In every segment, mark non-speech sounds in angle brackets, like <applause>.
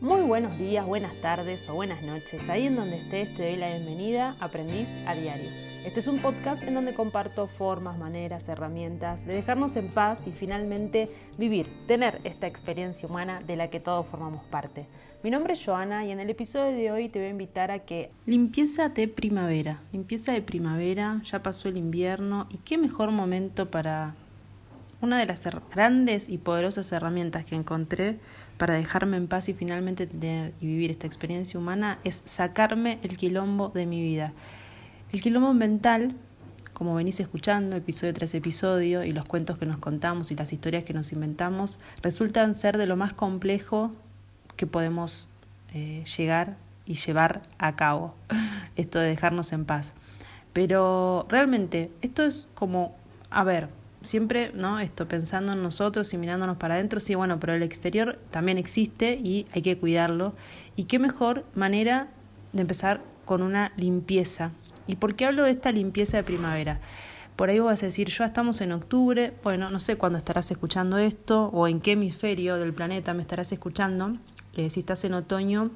Muy buenos días, buenas tardes o buenas noches. Ahí en donde estés te doy la bienvenida Aprendiz a Diario. Este es un podcast en donde comparto formas, maneras, herramientas de dejarnos en paz y finalmente vivir, tener esta experiencia humana de la que todos formamos parte. Mi nombre es Joana y en el episodio de hoy te voy a invitar a que limpieza de primavera. Limpieza de primavera, ya pasó el invierno y qué mejor momento para una de las grandes y poderosas herramientas que encontré para dejarme en paz y finalmente tener y vivir esta experiencia humana es sacarme el quilombo de mi vida. El quilombo mental, como venís escuchando episodio tras episodio y los cuentos que nos contamos y las historias que nos inventamos, resultan ser de lo más complejo que podemos eh, llegar y llevar a cabo, esto de dejarnos en paz. Pero realmente, esto es como, a ver, siempre, ¿no? Esto pensando en nosotros y mirándonos para adentro, sí, bueno, pero el exterior también existe y hay que cuidarlo. Y qué mejor manera de empezar con una limpieza. ¿Y por qué hablo de esta limpieza de primavera? Por ahí vas a decir, ya estamos en octubre, bueno, no sé cuándo estarás escuchando esto o en qué hemisferio del planeta me estarás escuchando. Eh, si estás en otoño,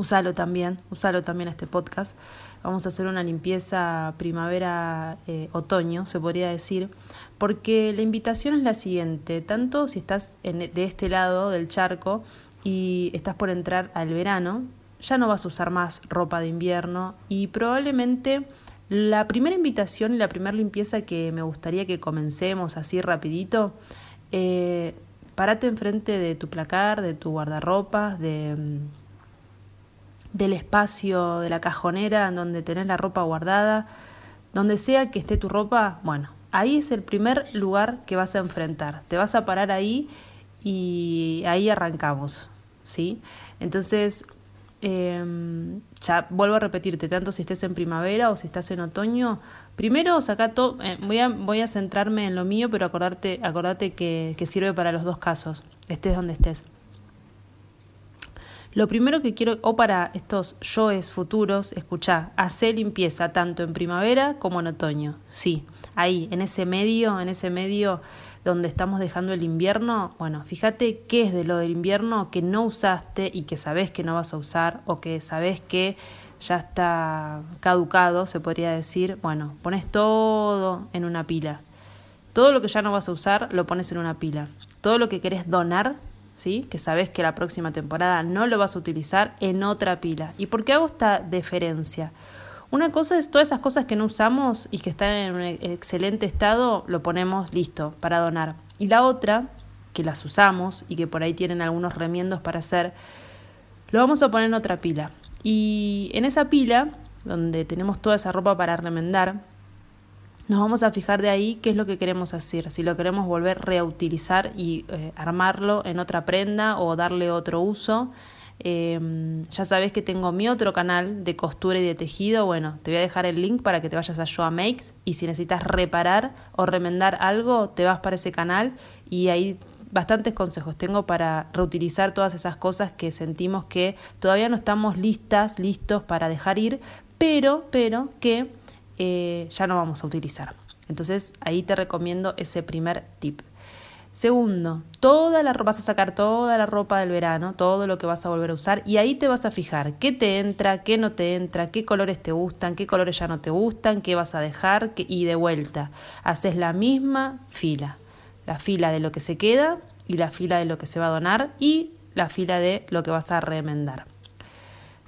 usalo también, usalo también a este podcast. Vamos a hacer una limpieza primavera-otoño, eh, se podría decir, porque la invitación es la siguiente, tanto si estás de este lado del charco y estás por entrar al verano, ya no vas a usar más ropa de invierno y probablemente la primera invitación y la primera limpieza que me gustaría que comencemos así rapidito, eh, parate enfrente de tu placar, de tu guardarropa, de, del espacio, de la cajonera en donde tenés la ropa guardada, donde sea que esté tu ropa, bueno, ahí es el primer lugar que vas a enfrentar. Te vas a parar ahí y ahí arrancamos, ¿sí? Entonces, em, ya vuelvo a repetirte, tanto si estés en primavera o si estás en otoño, primero saca todo, eh, voy, a, voy a centrarme en lo mío, pero acordarte, acordate que, que sirve para los dos casos, estés donde estés. Lo primero que quiero, o para estos yoes futuros, escuchá, hacer limpieza tanto en primavera como en otoño. Sí, ahí, en ese medio, en ese medio donde estamos dejando el invierno, bueno, fíjate qué es de lo del invierno que no usaste y que sabes que no vas a usar o que sabes que ya está caducado, se podría decir. Bueno, pones todo en una pila. Todo lo que ya no vas a usar lo pones en una pila. Todo lo que querés donar que sabes que la próxima temporada no lo vas a utilizar en otra pila. ¿Y por qué hago esta deferencia? Una cosa es todas esas cosas que no usamos y que están en un excelente estado, lo ponemos listo para donar. Y la otra, que las usamos y que por ahí tienen algunos remiendos para hacer, lo vamos a poner en otra pila. Y en esa pila, donde tenemos toda esa ropa para remendar, nos vamos a fijar de ahí qué es lo que queremos hacer, si lo queremos volver a reutilizar y eh, armarlo en otra prenda o darle otro uso. Em, ya sabes que tengo mi otro canal de costura y de tejido. Bueno, te voy a dejar el link para que te vayas a Joa Makes y si necesitas reparar o remendar algo, te vas para ese canal y ahí bastantes consejos tengo para reutilizar todas esas cosas que sentimos que todavía no estamos listas, listos para dejar ir, pero, pero que eh, ya no vamos a utilizar. Entonces ahí te recomiendo ese primer tip. Segundo, toda la ropa, vas a sacar toda la ropa del verano, todo lo que vas a volver a usar y ahí te vas a fijar qué te entra, qué no te entra, qué colores te gustan, qué colores ya no te gustan, qué vas a dejar y de vuelta. Haces la misma fila, la fila de lo que se queda y la fila de lo que se va a donar y la fila de lo que vas a remendar.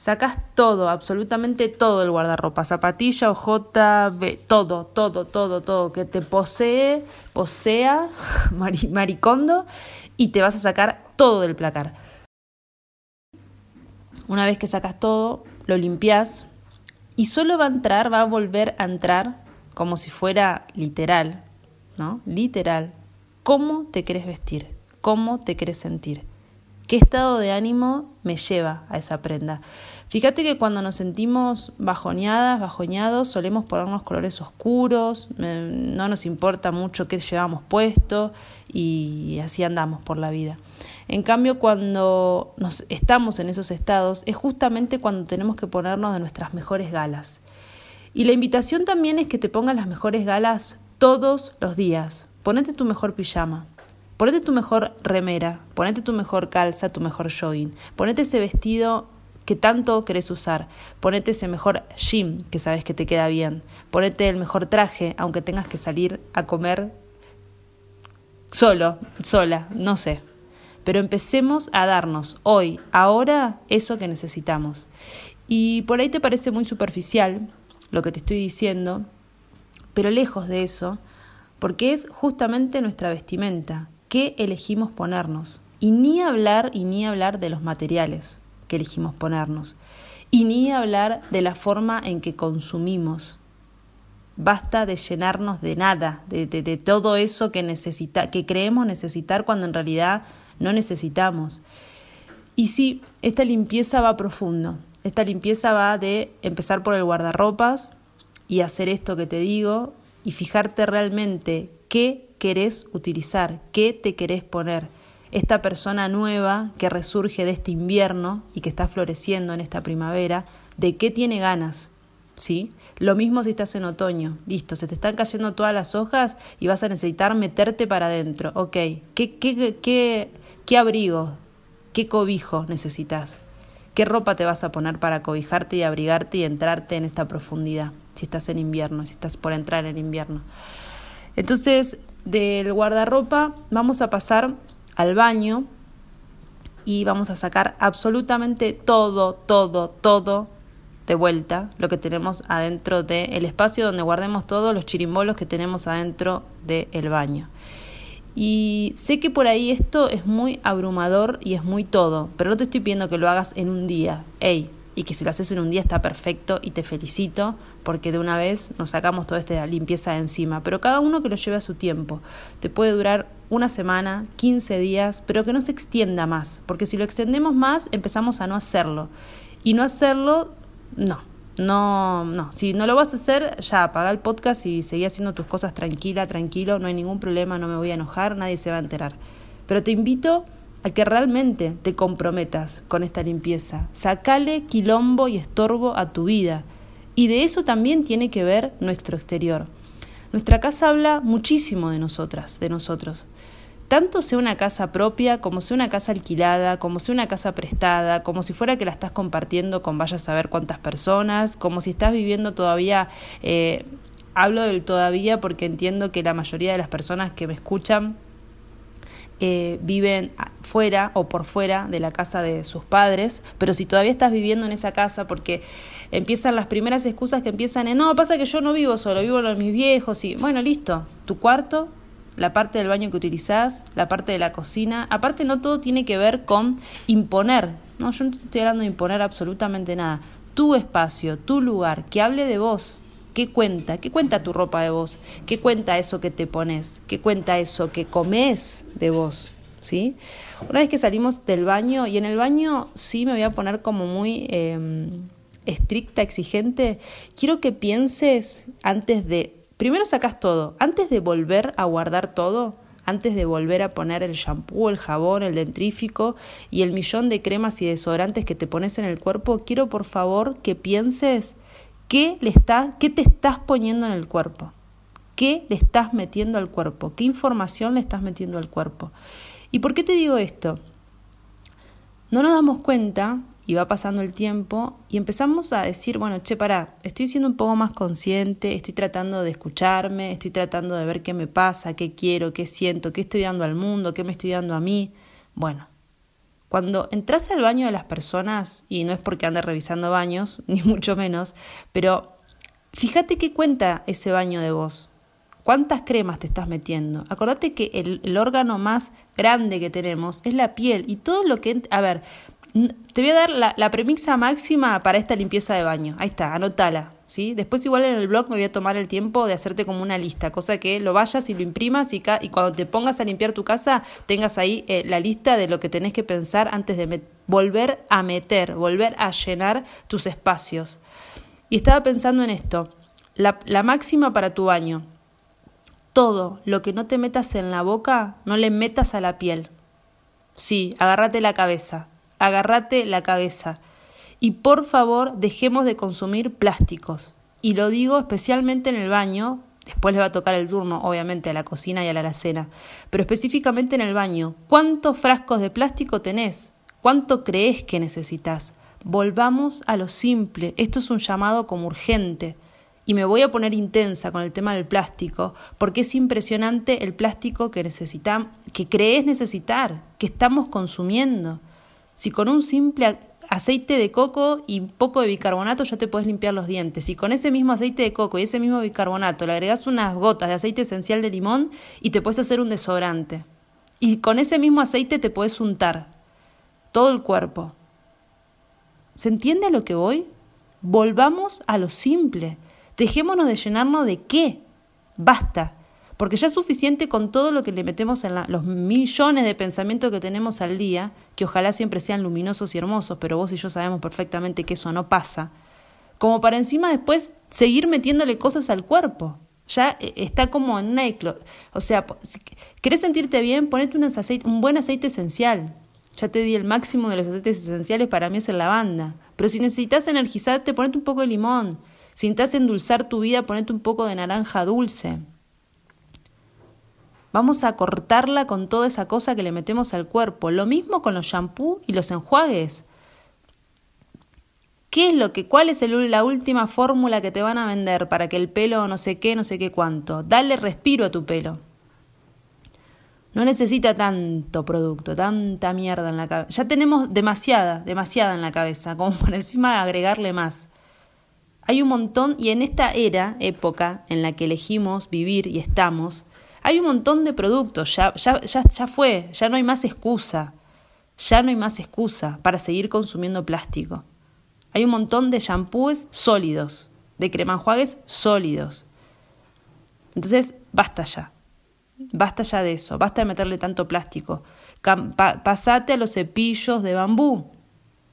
Sacas todo, absolutamente todo el guardarropa, zapatilla, ojota, todo, todo, todo, todo, que te posee, posea, <laughs> maricondo, y te vas a sacar todo del placar. Una vez que sacas todo, lo limpias y solo va a entrar, va a volver a entrar como si fuera literal, ¿no? Literal. ¿Cómo te querés vestir? ¿Cómo te querés sentir? ¿Qué estado de ánimo me lleva a esa prenda? Fíjate que cuando nos sentimos bajoneadas, bajoñados, solemos ponernos colores oscuros, no nos importa mucho qué llevamos puesto y así andamos por la vida. En cambio, cuando nos estamos en esos estados, es justamente cuando tenemos que ponernos de nuestras mejores galas. Y la invitación también es que te pongas las mejores galas todos los días. Ponete tu mejor pijama, Ponete tu mejor remera, ponete tu mejor calza, tu mejor jogging, ponete ese vestido que tanto querés usar, ponete ese mejor gym que sabes que te queda bien, ponete el mejor traje aunque tengas que salir a comer solo, sola, no sé. Pero empecemos a darnos hoy, ahora, eso que necesitamos. Y por ahí te parece muy superficial lo que te estoy diciendo, pero lejos de eso, porque es justamente nuestra vestimenta, qué elegimos ponernos. Y ni hablar y ni hablar de los materiales que elegimos ponernos. Y ni hablar de la forma en que consumimos. Basta de llenarnos de nada, de, de, todo eso que, necesita, que creemos necesitar cuando en realidad no necesitamos. Y sí, esta limpieza va profundo. Esta limpieza va de empezar por el guardarropas y hacer esto que te digo y fijarte realmente qué querés utilizar, qué te querés poner. Esta persona nueva que resurge de este invierno y que está floreciendo en esta primavera, ¿de qué tiene ganas? ¿Sí? Lo mismo si estás en otoño. Listo, se te están cayendo todas las hojas y vas a necesitar meterte para adentro. Ok, ¿qué, qué, qué, qué abrigo, qué cobijo necesitas? ¿Qué ropa te vas a poner para cobijarte y abrigarte y entrarte en esta profundidad? Si estás en invierno, si estás por entrar en invierno. Entonces, del guardarropa vamos a pasar al baño y vamos a sacar absolutamente todo, todo, todo de vuelta, lo que tenemos adentro del espacio donde guardemos todos los chirimbolos que tenemos adentro del baño. Y sé que por ahí esto es muy abrumador y es muy todo, pero no te estoy pidiendo que lo hagas en un día. Ey, y que si lo haces en un día está perfecto y te felicito porque de una vez nos sacamos toda esta limpieza de encima, pero cada uno que lo lleve a su tiempo. Te puede durar una semana, 15 días, pero que no se extienda más, porque si lo extendemos más empezamos a no hacerlo. Y no hacerlo, no, no, no, si no lo vas a hacer, ya apaga el podcast y seguí haciendo tus cosas tranquila, tranquilo, no hay ningún problema, no me voy a enojar, nadie se va a enterar. Pero te invito a que realmente te comprometas con esta limpieza. Sacale quilombo y estorbo a tu vida. Y de eso también tiene que ver nuestro exterior. Nuestra casa habla muchísimo de nosotras, de nosotros tanto sea una casa propia, como sea una casa alquilada, como sea una casa prestada, como si fuera que la estás compartiendo con vaya a saber cuántas personas, como si estás viviendo todavía, eh, hablo del todavía porque entiendo que la mayoría de las personas que me escuchan eh, viven fuera o por fuera de la casa de sus padres, pero si todavía estás viviendo en esa casa porque empiezan las primeras excusas que empiezan en, no, pasa que yo no vivo solo, vivo con mis viejos y bueno, listo, tu cuarto la parte del baño que utilizás, la parte de la cocina. Aparte, no todo tiene que ver con imponer. No, yo no estoy hablando de imponer absolutamente nada. Tu espacio, tu lugar, que hable de vos. ¿Qué cuenta? ¿Qué cuenta tu ropa de vos? ¿Qué cuenta eso que te pones? ¿Qué cuenta eso que comes de vos? ¿Sí? Una vez que salimos del baño, y en el baño sí me voy a poner como muy eh, estricta, exigente, quiero que pienses antes de Primero sacas todo. Antes de volver a guardar todo, antes de volver a poner el shampoo, el jabón, el dentrífico y el millón de cremas y desodorantes que te pones en el cuerpo, quiero por favor que pienses qué, le estás, qué te estás poniendo en el cuerpo. ¿Qué le estás metiendo al cuerpo? ¿Qué información le estás metiendo al cuerpo? ¿Y por qué te digo esto? No nos damos cuenta y va pasando el tiempo y empezamos a decir, bueno, che, pará, estoy siendo un poco más consciente, estoy tratando de escucharme, estoy tratando de ver qué me pasa, qué quiero, qué siento, qué estoy dando al mundo, qué me estoy dando a mí. Bueno, cuando entras al baño de las personas, y no es porque ande revisando baños, <laughs> ni mucho menos, pero fíjate qué cuenta ese baño de vos. ¿Cuántas cremas te estás metiendo? Acordate que el, el, órgano más grande que tenemos es la piel y todo lo que... A ver, te voy a dar la, premisa máxima para esta limpieza de baño. Ahí está, anótala. ¿sí? Después igual en el blog me voy a tomar el tiempo de hacerte como una lista, cosa que lo vayas y lo imprimas y, y cuando te pongas a limpiar tu casa tengas ahí eh, la lista de lo que tenés que pensar antes de volver a meter, volver a llenar tus espacios. Y estaba pensando en esto, la, la máxima para tu baño. Todo lo que no te metas en la boca, no le metas a la piel. Sí, agárrate la cabeza agárrate la cabeza. Y por favor, dejemos de consumir plásticos. Y lo digo especialmente en el baño, Después le va a tocar el turno, obviamente, a la cocina y a la alacena. Pero específicamente en el baño, ¿cuántos frascos de plástico tenés? ¿Cuánto crees que necesitas? Volvamos a lo simple. Esto es un llamado como urgente. Y me voy a poner intensa con el tema del plástico, porque es impresionante el plástico que necesitamos, que crees necesitar, que estamos consumiendo. Si con un simple aceite de coco y poco de bicarbonato ya te puedes limpiar los dientes. Y con ese mismo aceite de coco y ese mismo bicarbonato le agregas unas gotas de aceite esencial de limón y te puedes hacer un desodorante. Y con ese mismo aceite te puedes untar todo el cuerpo. ¿Se entiende a lo que voy? Volvamos a lo simple. Dejémonos de llenarnos de qué. Basta porque ya es suficiente con todo lo que le metemos en los millones de pensamientos que tenemos al día, que ojalá siempre sean luminosos y hermosos, pero vos y yo sabemos perfectamente que eso no pasa, como para encima después seguir metiéndole cosas al cuerpo. Ya eh, está como en una... O sea, si querés sentirte bien, ponete un, aceite, un buen aceite esencial. Ya te di el máximo de los aceites esenciales, para mí es el lavanda. Pero si necesitas energizarte, ponete un poco de limón. Si necesitas endulzar tu vida, ponete un poco de naranja dulce. Vamos a cortarla con toda esa cosa que le metemos al cuerpo. Lo mismo con los shampoos y los enjuagues. ¿Qué es lo que, cuál es la última fórmula que te van a vender para que el pelo no sé qué, no sé qué cuánto? Dale respiro a tu pelo. No necesita tanto producto, tanta mierda en la cabeza. Ya tenemos demasiada, demasiada en la cabeza, como por encima agregarle más. Hay un montón, y en esta era, época en la que elegimos vivir y estamos, hay un montón de productos, ya, ya, ya, ya fue, ya no hay más excusa, ya no hay más excusa para seguir consumiendo plástico. Hay un montón de shampoos sólidos, de cremanjuagues sólidos. Entonces, basta ya. Basta ya de eso, basta de meterle tanto plástico. pasate a los cepillos de bambú.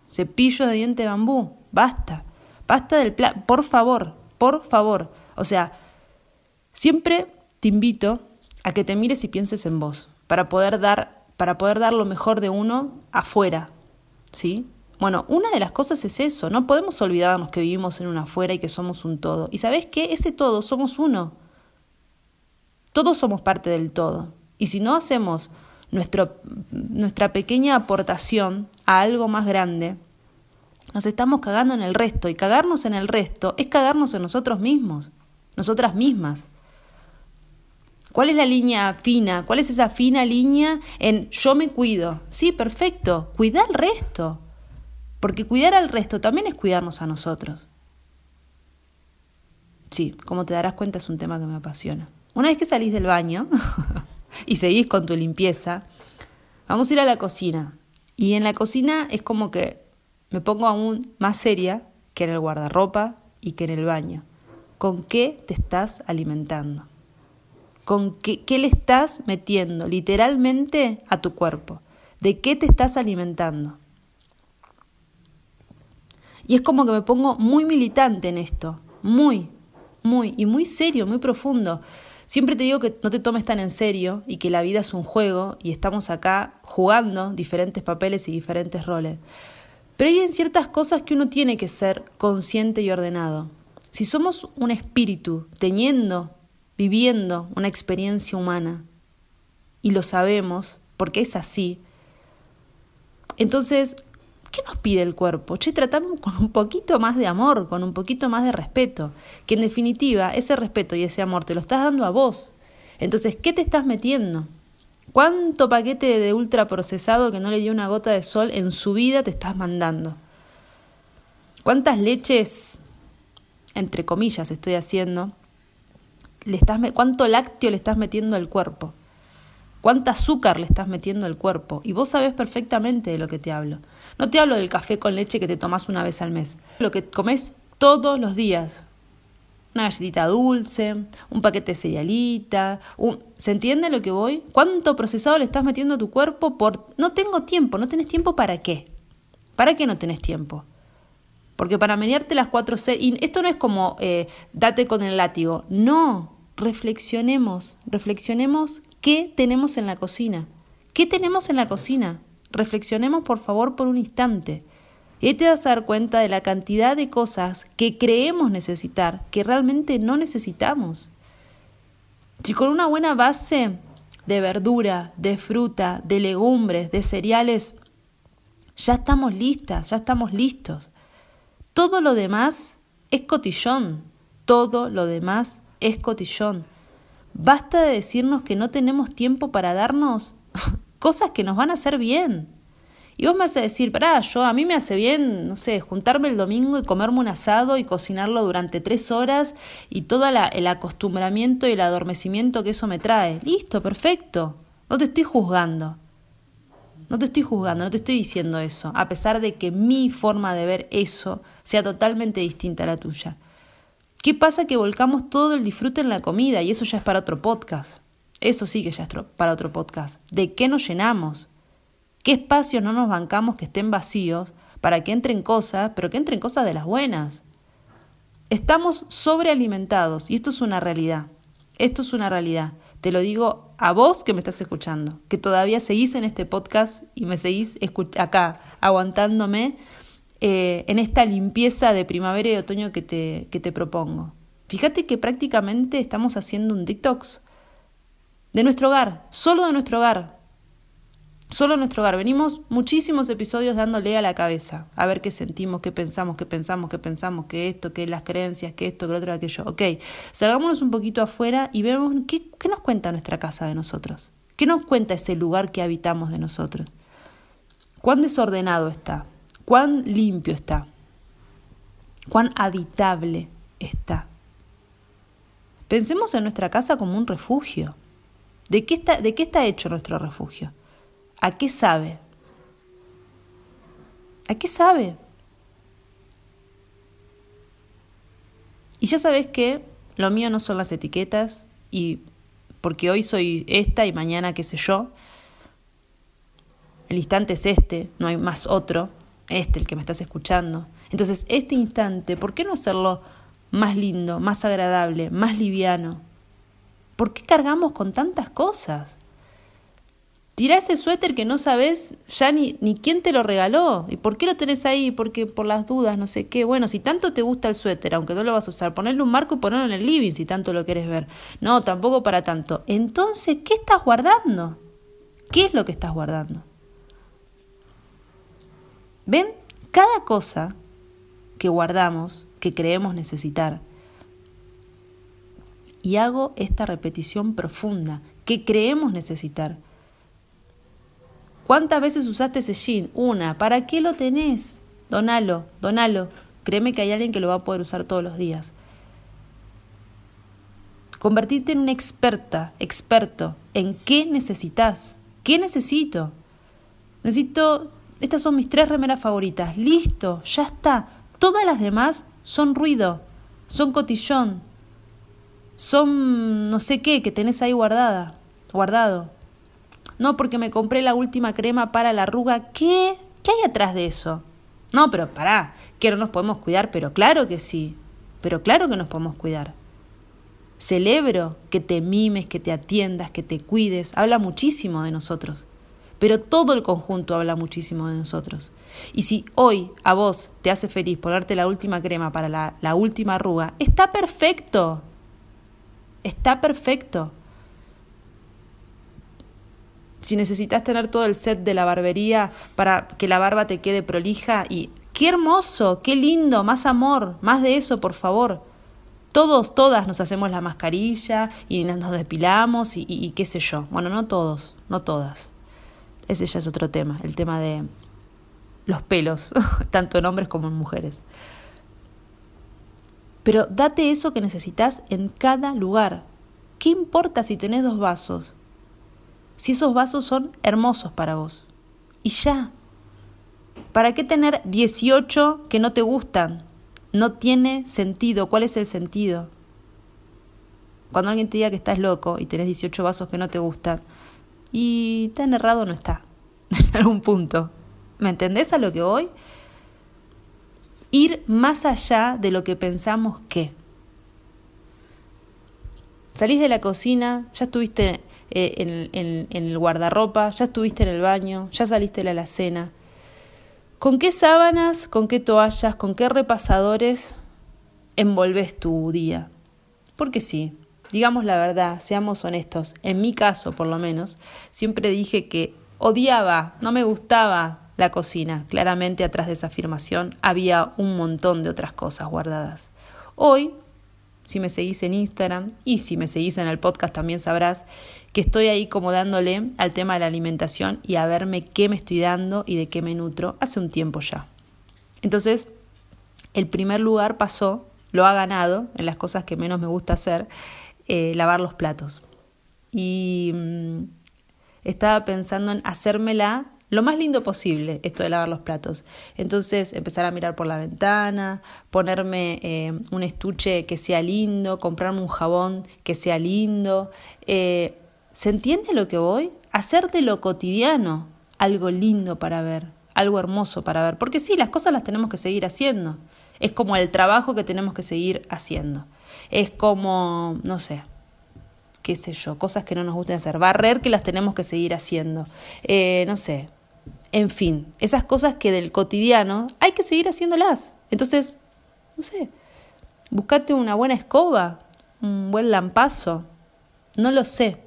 Cepillos de diente de bambú. Basta. Basta del plástico. Por favor, por favor. O sea, siempre te invito a que te mires y pienses en vos, para poder dar, para poder dar lo mejor de uno afuera, ¿sí? Bueno, una de las cosas es eso, no podemos olvidarnos que vivimos en una afuera y que somos un todo. Y sabes qué, ese todo somos uno. Todos somos parte del todo. Y si no hacemos nuestro, nuestra pequeña aportación a algo más grande, nos estamos cagando en el resto. Y cagarnos en el resto es cagarnos en nosotros mismos, nosotras mismas. ¿Cuál es la línea fina? ¿Cuál es esa fina línea en yo me cuido? Sí, perfecto. Cuidar al resto. Porque cuidar al resto también es cuidarnos a nosotros. Sí, como te darás cuenta es un tema que me apasiona. Una vez que salís del baño <laughs> y seguís con tu limpieza, vamos a ir a la cocina. Y en la cocina es como que me pongo aún más seria que en el guardarropa y que en el baño. ¿Con qué te estás alimentando? Con qué, le estás metiendo literalmente a tu cuerpo, de qué te estás alimentando. Y es como que me pongo muy militante en esto, muy, muy, y muy serio, muy profundo. Siempre te digo que no te tomes tan en serio y que la vida es un juego y estamos acá jugando diferentes papeles y diferentes roles. Pero hay en ciertas cosas que uno tiene que ser consciente y ordenado. Si somos un espíritu teniendo viviendo una experiencia humana y lo sabemos porque es así, entonces, ¿qué nos pide el cuerpo? Che, tratamos con un poquito más de amor, con un poquito más de respeto, que en definitiva ese respeto y ese amor te lo estás dando a vos. Entonces, ¿qué te estás metiendo? ¿Cuánto paquete de ultraprocesado que no le dio una gota de sol en su vida te estás mandando? ¿Cuántas leches, entre comillas, estoy haciendo, cuánto lácteo le estás metiendo al cuerpo, cuánta azúcar le estás metiendo al cuerpo. Y vos sabés perfectamente de lo que te hablo. No te hablo del café con leche que te tomás una vez al mes, lo que comes todos los días. Una galletita dulce, un paquete de cerealita, un... ¿se entiende lo que voy? ¿Cuánto procesado le estás metiendo a tu cuerpo por no tengo tiempo, no tenés tiempo para qué? ¿Para qué no tenés tiempo? Porque para menearte las cuatro y esto no es como eh, date con el látigo, no, reflexionemos, reflexionemos qué tenemos en la cocina, qué tenemos en la cocina, reflexionemos por favor por un instante. Y te vas a dar cuenta de la cantidad de cosas que creemos necesitar, que realmente no necesitamos. Si con una buena base de verdura, de fruta, de legumbres, de cereales, ya estamos listas, ya estamos listos. Todo lo demás es cotillón, todo lo demás es cotillón. Basta de decirnos que no tenemos tiempo para darnos <laughs> cosas que nos van a hacer bien. Y vos me a decir, pará, yo a mí me hace bien, no sé, juntarme el domingo y comerme un asado y cocinarlo durante tres horas y todo el acostumbramiento y el adormecimiento que eso me trae. Listo, perfecto. No te estoy juzgando. No te estoy juzgando, no te estoy diciendo eso, a pesar de que mi forma de ver eso sea totalmente distinta a la tuya. ¿Qué pasa que volcamos todo el disfrute en la comida y eso ya es para otro podcast? Eso sí que ya es para otro podcast. ¿De qué nos llenamos? ¿Qué espacios no nos bancamos que estén vacíos para que entren cosas, pero que entren cosas de las buenas? Estamos sobrealimentados y esto es una realidad. Esto es una realidad. Te lo digo a vos que me estás escuchando, que todavía seguís en este podcast y me seguís acá aguantándome eh, en esta limpieza de primavera y otoño que te, que te propongo. Fíjate que prácticamente estamos haciendo un detox de nuestro hogar, solo de nuestro hogar, Solo en nuestro hogar. Venimos muchísimos episodios dándole a la cabeza, a ver qué sentimos, qué pensamos, qué pensamos, qué pensamos, qué esto, qué las creencias, qué esto, qué lo otro, aquello. Ok, salgámonos un poquito afuera y vemos qué, qué nos cuenta nuestra casa de nosotros. ¿Qué nos cuenta ese lugar que habitamos de nosotros? ¿Cuán desordenado está? ¿Cuán limpio está? ¿Cuán habitable está? Pensemos en nuestra casa como un refugio. ¿De qué está, de qué está hecho nuestro refugio? ¿A qué sabe? ¿A qué sabe? Y ya sabes que lo mío no son las etiquetas y porque hoy soy esta y mañana qué sé yo. El instante es este, no hay más otro, este el que me estás escuchando. Entonces, este instante, ¿por qué no hacerlo más lindo, más agradable, más liviano? ¿Por qué cargamos con tantas cosas? Tira ese suéter que no sabes ya ni, ni quién te lo regaló. ¿Y por qué lo tenés ahí? Porque por las dudas, no sé qué. Bueno, si tanto te gusta el suéter, aunque no lo vas a usar, ponerle un marco y ponerlo en el living si tanto lo quieres ver. No, tampoco para tanto. Entonces, ¿qué estás guardando? ¿Qué es lo que estás guardando? ¿Ven? Cada cosa que guardamos, que creemos necesitar, y hago esta repetición profunda, que creemos necesitar, ¿Cuántas veces usaste ese jean? Una. ¿Para qué lo tenés? Donalo, donalo. Créeme que hay alguien que lo va a poder usar todos los días. Convertirte en una experta, experto, en qué necesitas. ¿Qué necesito? Necesito, estas son mis tres remeras favoritas. Listo, ya está. Todas las demás son ruido, son cotillón, son no sé qué que tenés ahí guardada, guardado no porque me compré la última crema para la arruga. ¿Qué? ¿Qué hay atrás de eso? No, pero pará, que no nos podemos cuidar, pero claro que sí, pero claro que nos podemos cuidar. Celebro que te mimes, que te atiendas, que te cuides, habla muchísimo de nosotros, pero todo el conjunto habla muchísimo de nosotros. Y si hoy a vos te hace feliz ponerte la última crema para la, la última arruga, está perfecto, está perfecto si necesitas tener todo el set de la barbería para que la barba te quede prolija y qué hermoso, qué lindo, más amor, más de eso, por favor. Todos, todas nos hacemos la mascarilla y nos depilamos y, y, qué sé yo. Bueno, no todos, no todas. Ese ya es otro tema, el tema de los pelos, <laughs> tanto en hombres como en mujeres. Pero date eso que necesitas en cada lugar. ¿Qué importa si tenés dos vasos? si esos vasos son hermosos para vos. Y ya. ¿Para qué tener 18 que no te gustan? No tiene sentido. ¿Cuál es el sentido? Cuando alguien te diga que estás loco y tenés 18 vasos que no te gustan, y tan errado no está, <laughs> en algún punto. ¿Me entendés a lo que voy? Ir más allá de lo que pensamos que. Salís de la cocina, ya estuviste eh, en, el guardarropa, ya estuviste en el baño, ya saliste de la cena. ¿Con qué sábanas, con qué toallas, con qué repasadores envolves tu día? Porque sí, digamos la verdad, seamos honestos, en mi caso por lo menos, siempre dije que odiaba, no me gustaba la cocina. Claramente atrás de esa afirmación había un montón de otras cosas guardadas. Hoy, si me seguís en Instagram y si me seguís en el podcast también sabrás que estoy ahí como dándole al tema de la alimentación y a verme qué me estoy dando y de qué me nutro hace un tiempo ya. Entonces, el primer lugar pasó, lo ha ganado en las cosas que menos me gusta hacer, eh, lavar los platos. Y mm, estaba pensando en hacérmela lo más lindo posible esto de lavar los platos. Entonces empezar a mirar por la ventana, ponerme eh, un estuche que sea lindo, comprarme un jabón que sea lindo. Eh, ¿Se entiende lo que voy? Hacer de lo cotidiano algo lindo para ver, algo hermoso para ver. Porque sí, las cosas las tenemos que seguir haciendo. Es como el trabajo que tenemos que seguir haciendo. Es como, no sé, qué sé yo, cosas que no nos gusten hacer. Barrer que las tenemos que seguir haciendo. Eh, no sé. En fin, esas cosas que del cotidiano hay que seguir haciéndolas. Entonces, no sé, buscate una buena escoba, un buen lampazo. No lo sé.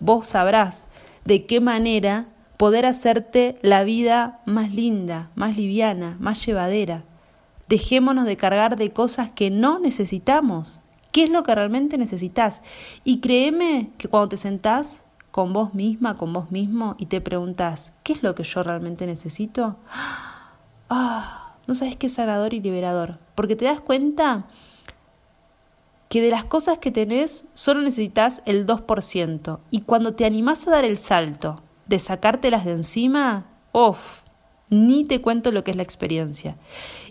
Vos sabrás de qué manera poder hacerte la vida más linda, más liviana, más llevadera. Dejémonos de cargar de cosas que no necesitamos. ¿Qué es lo que realmente necesitas? Y créeme que cuando te sentás con vos misma, con vos mismo, y te preguntas, ¿qué es lo que yo realmente necesito? <gasps> Ah, no sabes qué sanador y liberador, porque te das cuenta que de las cosas que tenés solo necesitas el 2%, y cuando te animás a dar el salto de sacártelas de encima, ¡off! Ni te cuento lo que es la experiencia.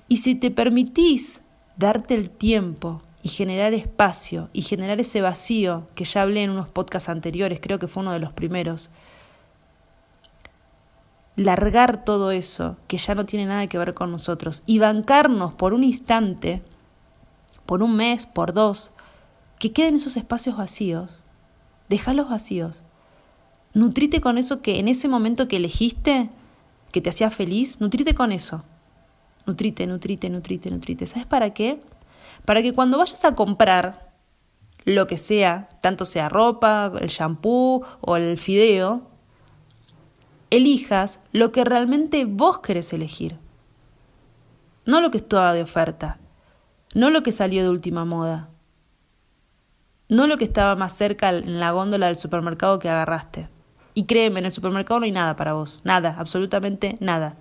Y si te permitís darte el tiempo y generar espacio y generar ese vacío que ya hablé en unos podcasts anteriores, creo que fue uno de los primeros, largar todo eso que ya no tiene nada que ver con nosotros y bancarnos por un instante, por un mes, por dos, que queden esos espacios vacíos, déjalos vacíos. Nutrite con eso que en ese momento que elegiste, que te hacía feliz, nutrite con eso. Nutrite, nutrite, nutrite, nutrite. ¿Sabes para qué? Para que cuando vayas a comprar lo que sea, tanto sea ropa, el shampoo o el fideo, elijas lo que realmente vos querés elegir. No lo que estaba de oferta, no lo que salió de última moda, no lo que estaba más cerca en la góndola del supermercado que agarraste. Y créeme, en el supermercado no hay nada para vos, nada, absolutamente nada,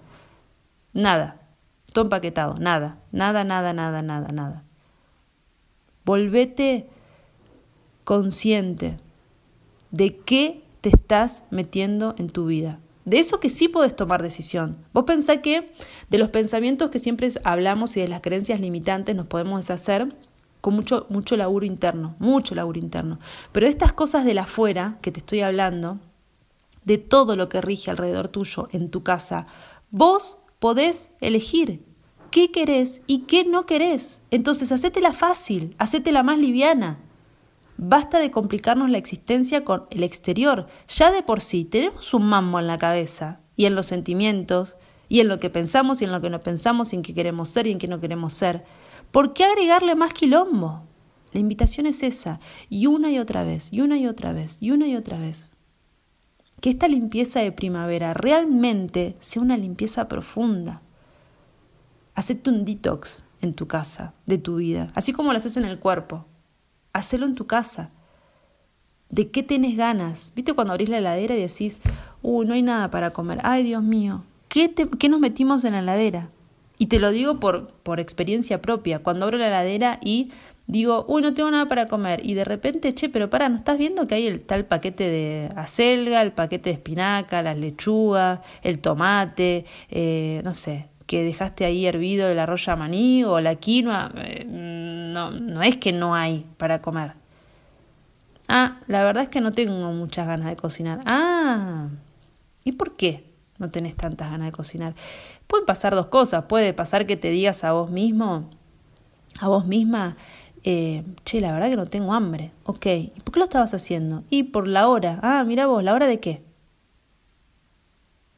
nada, todo empaquetado, nada, nada, nada, nada, nada, nada. Volvete consciente de qué te estás metiendo en tu vida. De eso que sí puedes tomar decisión. Vos pensás que de los pensamientos que siempre hablamos y de las creencias limitantes nos podemos deshacer con mucho, mucho laburo interno, mucho laburo interno. Pero estas cosas de la afuera que te estoy hablando, de todo lo que rige alrededor tuyo en tu casa, vos podés elegir qué querés y qué no querés. Entonces, hacétela fácil, hacétela más liviana. Basta de complicarnos la existencia con el exterior. Ya de por sí tenemos un mambo en la cabeza y en los sentimientos y en lo que pensamos y en lo que no pensamos y en qué queremos ser y en qué no queremos ser. ¿Por qué agregarle más quilombo? La invitación es esa, y una y otra vez, y una y otra vez, y una y otra vez. Que esta limpieza de primavera realmente sea una limpieza profunda. Hacete un detox en tu casa, de tu vida, así como lo haces en el cuerpo. Hacelo en tu casa. ¿De qué tienes ganas? ¿Viste cuando abrís la heladera y decís, uy, no hay nada para comer? Ay, Dios mío, ¿qué, ¿qué nos metimos en la heladera? Y te lo digo por, por experiencia propia. Cuando abro la heladera y digo, uy, no tengo nada para comer. Y de repente, che, pero para, ¿no estás viendo que hay el tal paquete de acelga, el paquete de espinaca, las lechugas, el tomate, eh, no sé, que dejaste ahí hervido el arroz maní o la quinoa, eh, no, no es que no hay para comer. Ah, la verdad es que no tengo muchas ganas de cocinar. Ah, ¿y por qué no tenés tantas ganas de cocinar? Pueden pasar dos cosas. Puede pasar que te digas a vos mismo, a vos misma, eh, che, la verdad que no tengo hambre. Ok, ¿y por qué lo estabas haciendo? Y por la hora. Ah, mira vos, ¿la hora de qué?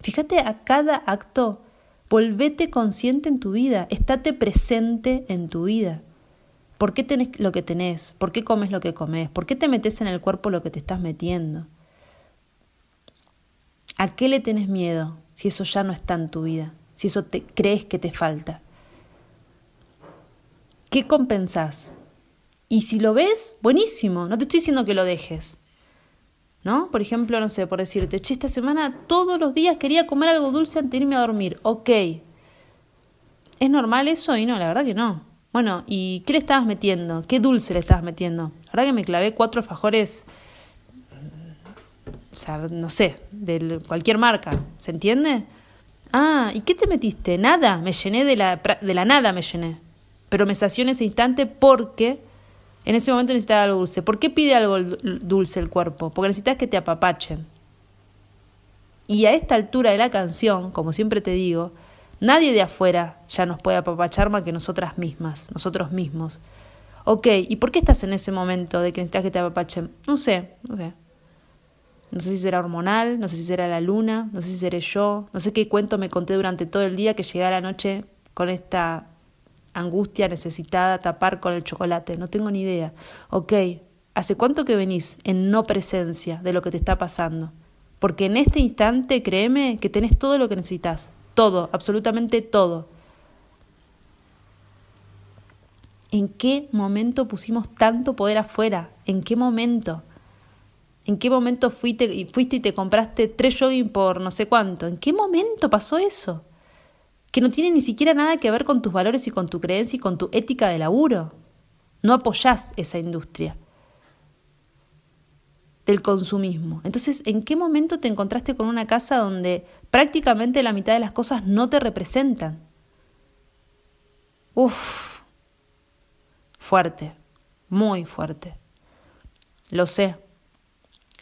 Fíjate a cada acto Volvete consciente en tu vida, estate presente en tu vida. ¿Por qué tenés lo que tenés? ¿Por qué comes lo que comes? ¿Por qué te metes en el cuerpo lo que te estás metiendo? ¿A qué le tenés miedo si eso ya no está en tu vida? Si eso te crees que te falta. ¿Qué compensás? Y si lo ves, buenísimo, no te estoy diciendo que lo dejes. ¿No? Por ejemplo, no sé, por decirte, che, esta semana todos los días quería comer algo dulce antes de irme a dormir. Ok. ¿Es normal eso? Y no, la verdad que no. Bueno, ¿y qué le estabas metiendo? ¿Qué dulce le estabas metiendo? La verdad que me clavé cuatro alfajores, o sea, no sé, de cualquier marca. ¿Se entiende? Ah, ¿y qué te metiste? Nada, me llené de la, de la nada, me llené. Pero me sació en ese instante porque en ese momento necesitaba algo dulce. ¿Por qué pide algo dulce el cuerpo? Porque necesitas que te apapachen. Y a esta altura de la canción, como siempre te digo, nadie de afuera ya nos puede apapachar más que nosotras mismas, nosotros mismos. Ok, ¿y por qué estás en ese momento de que necesitas que te apapachen? No sé, no sé. No sé si será hormonal, no sé si será la luna, no sé si seré yo, no sé qué cuento me conté durante todo el día que llegué a la noche con esta angustia necesitada tapar con el chocolate, no tengo ni idea. Ok, ¿hace cuánto que venís en no presencia de lo que te está pasando? Porque en este instante, créeme, que tenés todo lo que necesitas, todo, absolutamente todo. ¿En qué momento pusimos tanto poder afuera? ¿En qué momento? ¿En qué momento fuiste, fuiste y te compraste tres jogging por no sé cuánto? ¿En qué momento pasó eso? Que no tiene ni siquiera nada que ver con tus valores y con tu creencia y con tu ética de laburo. No apoyás esa industria del consumismo. Entonces, ¿en qué momento te encontraste con una casa donde prácticamente la mitad de las cosas no te representan? Uf, fuerte, muy fuerte. Lo sé,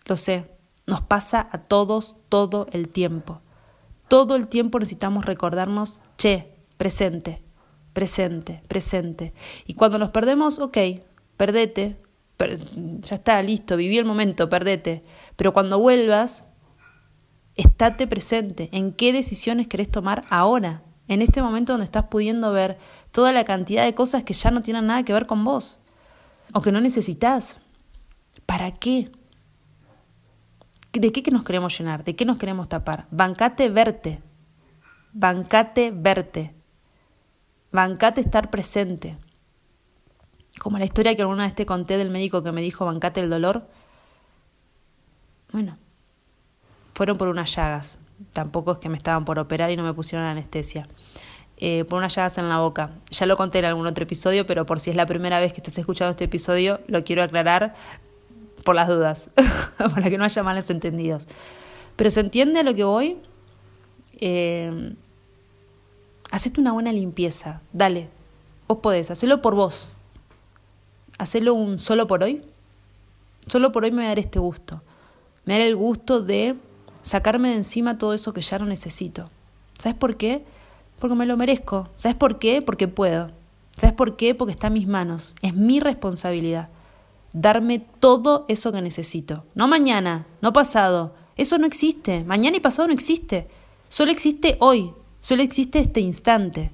lo sé, nos pasa a todos todo el tiempo. Todo el tiempo necesitamos recordarnos, che, presente, presente, presente. Y cuando nos perdemos, ok, perdete, ya está, listo, viví el momento, perdete. Pero cuando vuelvas, estate presente. ¿En qué decisiones querés tomar ahora? En este momento donde estás pudiendo ver toda la cantidad de cosas que ya no tienen nada que ver con vos o que no necesitas. ¿Para qué? ¿De qué nos queremos llenar? ¿De qué nos queremos tapar? Bancate verte. Bancate verte. Bancate estar presente. Como la historia que alguna vez te conté del médico que me dijo bancate el dolor. Bueno, fueron por unas llagas. Tampoco es que me estaban por operar y no me pusieron anestesia. Eh, por unas llagas en la boca. Ya lo conté en algún otro episodio, pero por si es la primera vez que estás escuchando este episodio, lo quiero aclarar por las dudas, <laughs> para que no haya malos entendidos. Pero se entiende a lo que voy. Eh, hacete una buena limpieza, dale, vos podés, hacelo por vos. Hacelo un solo por hoy. Solo por hoy me voy a dar este gusto. Me voy a dar el gusto de sacarme de encima todo eso que ya no necesito. ¿Sabes por qué? Porque me lo merezco. ¿Sabes por qué? Porque puedo. ¿Sabes por qué? Porque está en mis manos. Es mi responsabilidad darme todo eso que necesito. No mañana, no pasado. Eso no existe. Mañana y pasado no existe. Solo existe hoy. Solo existe este instante.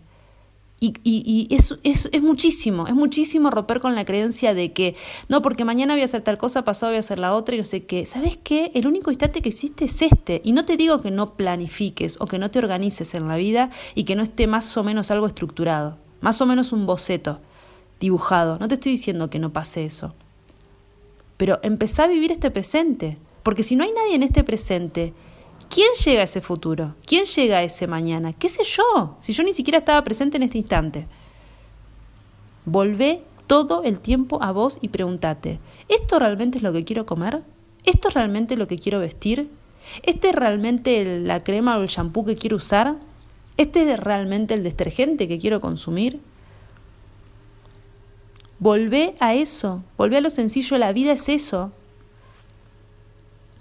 Y, y, es, es, es, muchísimo, es muchísimo romper con la creencia de que, no, porque mañana voy a hacer tal cosa, pasado voy a hacer la otra, y no sé qué. ¿Sabes qué? El único instante que existe es este. Y no te digo que no planifiques o que no te organices en la vida y que no esté más o menos algo estructurado, más o menos un boceto dibujado. No te estoy diciendo que no pase eso. Pero empezá a vivir este presente, porque si no hay nadie en este presente, ¿quién llega a ese futuro? ¿Quién llega a ese mañana? ¿Qué sé yo? Si yo ni siquiera estaba presente en este instante. Volvé todo el tiempo a vos y pregúntate, ¿esto realmente es lo que quiero comer? ¿Esto es realmente lo que quiero vestir? ¿Este es realmente la crema o el shampoo que quiero usar? ¿Este es realmente el detergente que quiero consumir? Volvé a eso, volvé a lo sencillo, la vida es eso.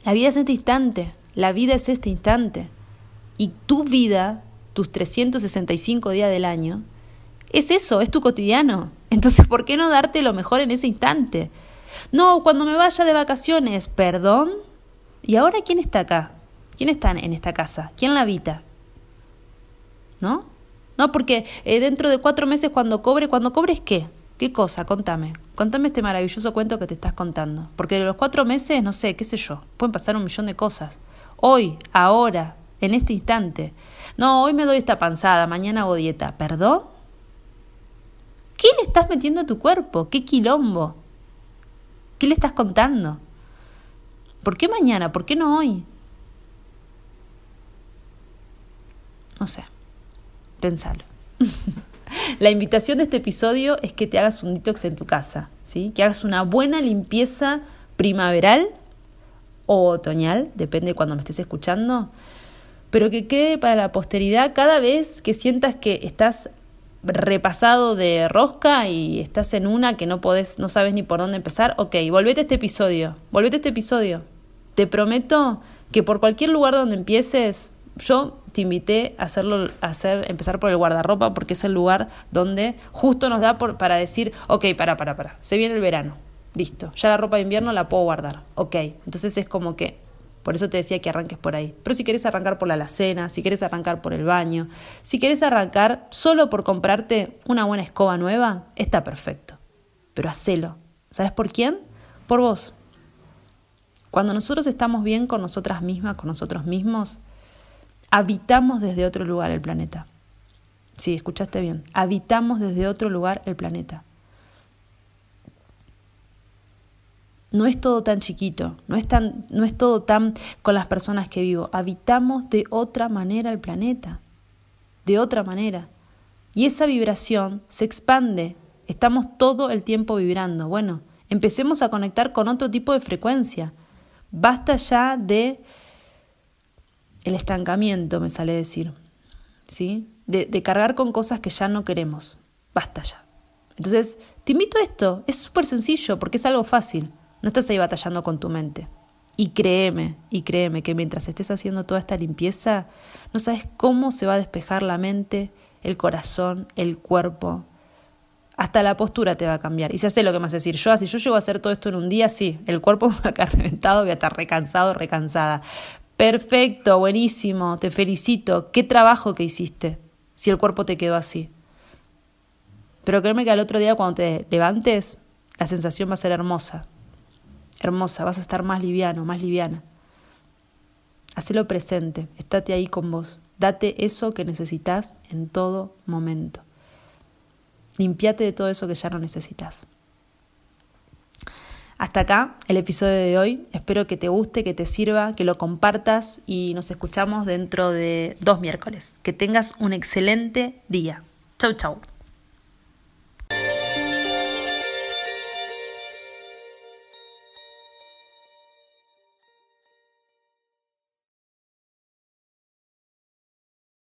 La vida es este instante, la vida es este instante. Y tu vida, tus 365 días del año, es eso, es tu cotidiano. Entonces, ¿por qué no darte lo mejor en ese instante? No, cuando me vaya de vacaciones, perdón. ¿Y ahora quién está acá? ¿Quién está en esta casa? ¿Quién la habita? ¿No? No, porque eh, dentro de cuatro meses cuando cobre, cuando cobres qué? ¿Qué cosa? Contame. Contame este maravilloso cuento que te estás contando. Porque de los cuatro meses, no sé, qué sé yo, pueden pasar un millón de cosas. Hoy, ahora, en este instante. No, hoy me doy esta panzada, mañana hago dieta. ¿Perdón? ¿Qué le estás metiendo a tu cuerpo? ¿Qué quilombo? ¿Qué le estás contando? ¿Por qué mañana? ¿Por qué no hoy? No sé. Pensalo. <laughs> La invitación de este episodio es que te hagas un detox en tu casa, ¿sí? Que hagas una buena limpieza primaveral o otoñal, depende de cuando me estés escuchando, pero que quede para la posteridad cada vez que sientas que estás repasado de rosca y estás en una que no podés, no sabes ni por dónde empezar, ok, volvete a este episodio, volvete a este episodio. Te prometo que por cualquier lugar donde empieces, yo invité a hacerlo, a hacer, empezar por el guardarropa porque es el lugar donde justo nos da por, para decir, ok, para, para, para, se viene el verano, listo, ya la ropa de invierno la puedo guardar, ok, entonces es como que por eso te decía que arranques por ahí. Pero si quieres arrancar por la alacena, si quieres arrancar por el baño, si quieres arrancar solo por comprarte una buena escoba nueva, está perfecto. Pero hacelo. ¿Sabes por quién? Por vos. Cuando nosotros estamos bien con nosotras mismas, con nosotros mismos, habitamos desde otro lugar el planeta. Sí, escuchaste bien. Habitamos desde otro lugar el planeta. no es todo tan chiquito, no es, tan, no es todo tan con las personas que vivo. Habitamos de otra manera el planeta, de otra manera. Y esa vibración se expande, estamos todo el tiempo vibrando. Bueno, empecemos a conectar con otro tipo de frecuencia. Basta ya de el estancamiento, me sale decir, ¿sí? De, cargar con cosas que ya no queremos. Basta ya. Entonces, te invito a esto, es súper sencillo porque es algo fácil. No estás ahí batallando con tu mente. Y créeme, y créeme que mientras estés haciendo toda esta limpieza, no sabes cómo se va a despejar la mente, el corazón, el cuerpo. Hasta la postura te va a cambiar. Y se hace lo que me a decir, yo, si yo llego a hacer todo esto en un día, sí, el cuerpo <laughs> va a quedar reventado, voy a estar recansado, recansada. Perfecto, buenísimo, te felicito. Qué trabajo que hiciste, si el cuerpo te quedó así. Pero créeme que al otro día cuando te levantes, la sensación va a ser hermosa hermosa, vas a estar más liviano, más liviana. Hacelo presente, estate ahí con vos, date eso que necesitas en todo momento. Limpiate de todo eso que ya no necesitas. Hasta acá el episodio de hoy. Espero que te guste, que te sirva, que lo compartas y nos escuchamos dentro de dos miércoles. Que tengas un excelente día. Chau, chau.